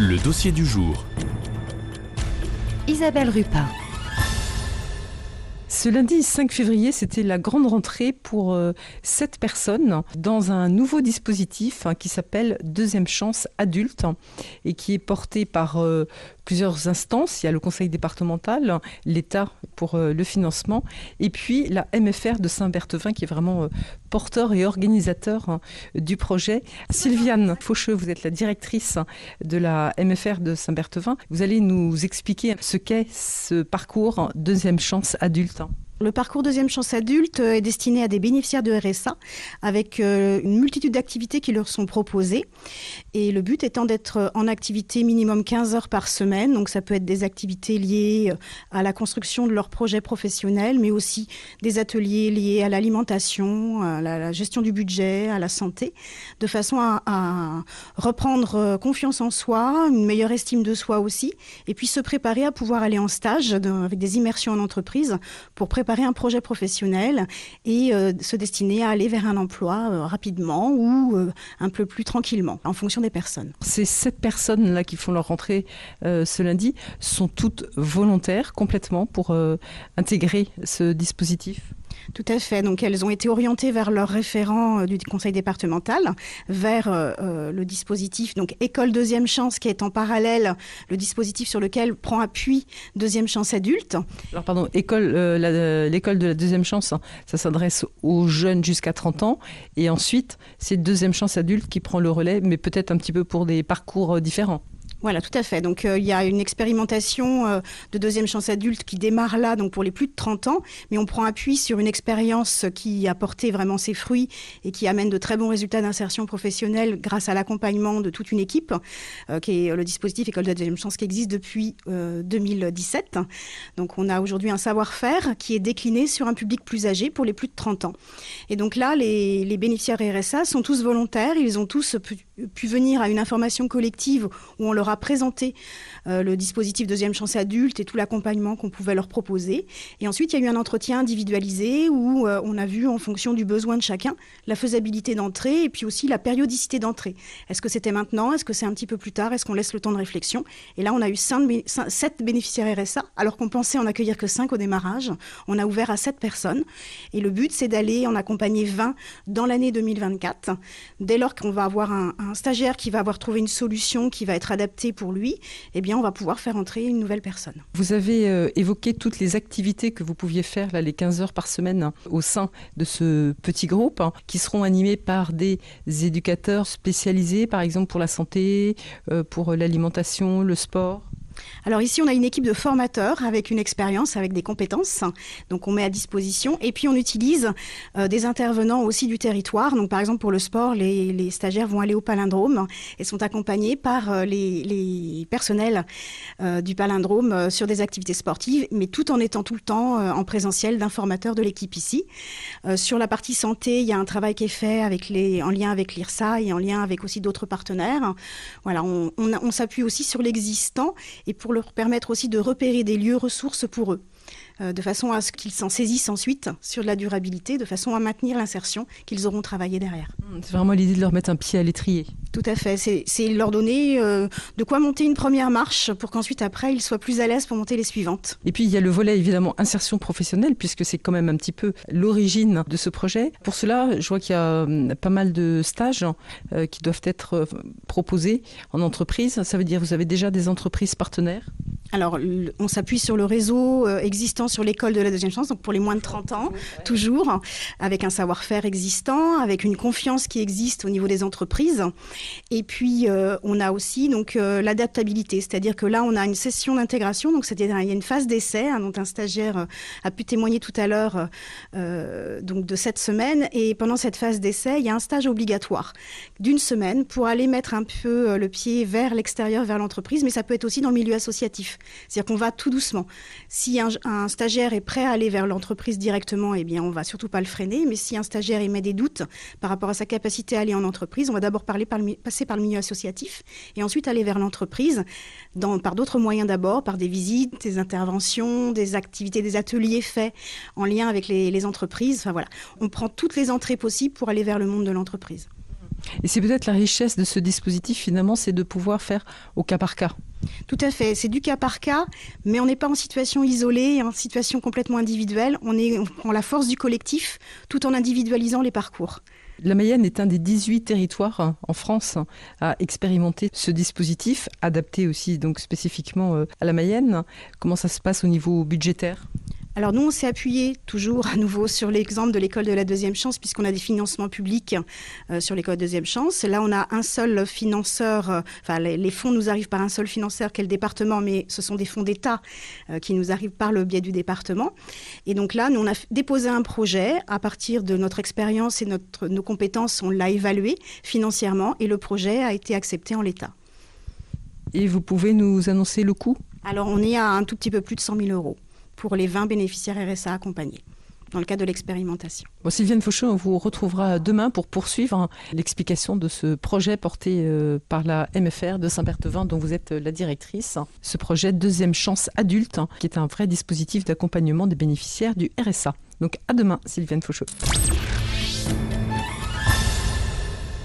Le dossier du jour. Isabelle Rupin. Ce lundi 5 février, c'était la grande rentrée pour euh, sept personnes dans un nouveau dispositif hein, qui s'appelle Deuxième Chance Adulte et qui est porté par euh, plusieurs instances. Il y a le conseil départemental, l'État pour euh, le financement et puis la MFR de Saint-Berthevin qui est vraiment porteur et organisateur hein, du projet. Sylviane Faucheux, vous êtes la directrice de la MFR de Saint-Berthevin. Vous allez nous expliquer ce qu'est ce parcours Deuxième Chance Adulte. Le parcours deuxième chance adulte est destiné à des bénéficiaires de RSA avec euh, une multitude d'activités qui leur sont proposées. Et le but étant d'être en activité minimum 15 heures par semaine. Donc ça peut être des activités liées euh, à la construction de leur projet professionnel, mais aussi des ateliers liés à l'alimentation, à la gestion du budget, à la santé, de façon à, reprendre euh, confiance en soi, une meilleure estime de soi aussi, et puis se préparer à pouvoir aller en stage avec des immersions en entreprise pour préparer préparer un projet professionnel et euh, se destiner à aller vers un emploi euh, rapidement ou euh, un peu plus tranquillement, en fonction des personnes. Ces sept personnes-là qui font leur rentrée ce lundi sont toutes volontaires complètement pour intégrer ce dispositif? Tout à fait. Donc elles ont été orientées vers leur référent euh, du conseil départemental, vers euh, euh, le dispositif donc école deuxième chance qui est en parallèle le dispositif sur lequel prend appui deuxième chance adulte. Alors pardon, école l'école de la deuxième chance, hein, ça s'adresse aux jeunes jusqu'à 30 ans et ensuite c'est deuxième chance adulte qui prend le relais mais peut-être un petit peu pour des parcours différents. Voilà, tout à fait. Donc euh, il y a une expérimentation euh, de deuxième chance adulte qui démarre là, donc pour les plus de 30 ans, mais on prend appui sur une expérience qui a porté vraiment ses fruits et qui amène de très bons résultats d'insertion professionnelle grâce à l'accompagnement de toute une équipe, euh, qui est le dispositif École de deuxième chance qui existe depuis 2017. Donc on a aujourd'hui un savoir-faire qui est décliné sur un public plus âgé pour les plus de 30 ans. Et donc là, les, les bénéficiaires RSA sont tous volontaires, ils ont tous pu, pu venir à une information collective où on leur a présenter euh, le dispositif deuxième chance adulte et tout l'accompagnement qu'on pouvait leur proposer. Et ensuite, il y a eu un entretien individualisé où euh, on a vu en fonction du besoin de chacun la faisabilité d'entrée et puis aussi la périodicité d'entrée. Est-ce que c'était maintenant? Est-ce que c'est un petit peu plus tard? Est-ce qu'on laisse le temps de réflexion? Et là, on a eu 7 bénéficiaires RSA, alors qu'on pensait en accueillir que 5 au démarrage. On a ouvert à 7 personnes. Et le but, c'est d'aller en accompagner 20 dans l'année 2024. Dès lors qu'on va avoir un stagiaire qui va avoir trouvé une solution qui va être adaptée pour lui, eh bien, on va pouvoir faire entrer une nouvelle personne. Vous avez euh, évoqué toutes les activités que vous pouviez faire, là, les 15 heures par semaine, au sein de ce petit groupe, hein, qui seront animés par des éducateurs spécialisés, par exemple pour la santé, euh, pour l'alimentation, le sport alors ici, on a une équipe de formateurs avec une expérience, avec des compétences. Donc on met à disposition. Et puis on utilise euh, des intervenants aussi du territoire. Donc par exemple pour le sport, les, stagiaires vont aller au palindrome et sont accompagnés par euh, les, personnels euh, du palindrome sur des activités sportives, mais tout en étant tout le temps en présentiel d'un formateur de l'équipe ici. sur la partie santé, il y a un travail qui est fait avec les, en lien avec l'IRSA et en lien avec aussi d'autres partenaires. Voilà, on, on s'appuie aussi sur l'existant et pour leur permettre aussi de repérer des lieux ressources pour eux. Euh, de façon à ce qu'ils s'en saisissent ensuite sur la durabilité, de façon à maintenir l'insertion qu'ils auront travaillé derrière. Mmh, c'est vraiment l'idée de leur mettre un pied à l'étrier. Tout à fait, c'est leur donner euh, de quoi monter une première marche pour qu'ensuite après ils soient plus à l'aise pour monter les suivantes. Et puis il y a le volet évidemment insertion professionnelle puisque c'est quand même un petit peu l'origine de ce projet. Pour cela, je vois qu'il y a hum, pas mal de stages euh, qui doivent être proposés en entreprise. Ça veut dire que vous avez déjà des entreprises partenaires? Alors, on s'appuie sur le réseau euh, existant sur l'école de la deuxième chance, donc pour les moins de 30 ans, toujours, avec un savoir-faire existant, avec une confiance qui existe au niveau des entreprises. Et puis, euh, on a aussi donc euh, l'adaptabilité, c'est-à-dire que là, on a une session d'intégration, donc c'est il y a une phase d'essai, hein, dont un stagiaire a pu témoigner tout à l'heure, donc de cette semaine. Et pendant cette phase d'essai, il y a un stage obligatoire d'une semaine pour aller mettre un peu le pied vers l'extérieur, vers l'entreprise, mais ça peut être aussi dans le milieu associatif. C'est-à-dire qu'on va tout doucement. Si un, stagiaire est prêt à aller vers l'entreprise directement, eh bien, on va surtout pas le freiner. Mais si un stagiaire émet des doutes par rapport à sa capacité à aller en entreprise, on va d'abord passer par le milieu associatif et ensuite aller vers l'entreprise par d'autres moyens d'abord, par des visites, des interventions, des activités, des ateliers faits en lien avec les, entreprises. Voilà, on prend toutes les entrées possibles pour aller vers le monde de l'entreprise. Et c'est peut-être la richesse de ce dispositif, finalement, c'est de pouvoir faire au cas par cas. Tout à fait, c'est du cas par cas, mais on n'est pas en situation isolée, en situation complètement individuelle. On, est, on prend la force du collectif tout en individualisant les parcours. La Mayenne est un des 18 territoires hein, en France à expérimenter ce dispositif, adapté aussi donc spécifiquement euh, à la Mayenne. Comment ça se passe au niveau budgétaire? Alors nous, on s'est appuyé toujours à nouveau sur l'exemple de l'école de la deuxième chance, puisqu'on a des financements publics euh, sur l'école de deuxième chance. Là, on a un seul financeur, euh, enfin les, fonds nous arrivent par un seul financeur qui est le département, mais ce sont des fonds d'État euh, qui nous arrivent par le biais du département. Et donc là, nous, on a déposé un projet à partir de notre expérience et notre, nos compétences, on l'a évalué financièrement et le projet a été accepté en l'état. Et vous pouvez nous annoncer le coût? Alors on est à un tout petit peu plus de 100 000 euros pour les 20 bénéficiaires RSA accompagnés dans le cadre de l'expérimentation. Bon, Sylviane Fauchon, on vous retrouvera demain pour poursuivre hein, l'explication de ce projet porté euh, par la MFR de Saint-Berthevin, dont vous êtes la directrice. Ce projet Deuxième Chance Adulte, hein, qui est un vrai dispositif d'accompagnement des bénéficiaires du RSA. Donc à demain, Sylviane Fauchon.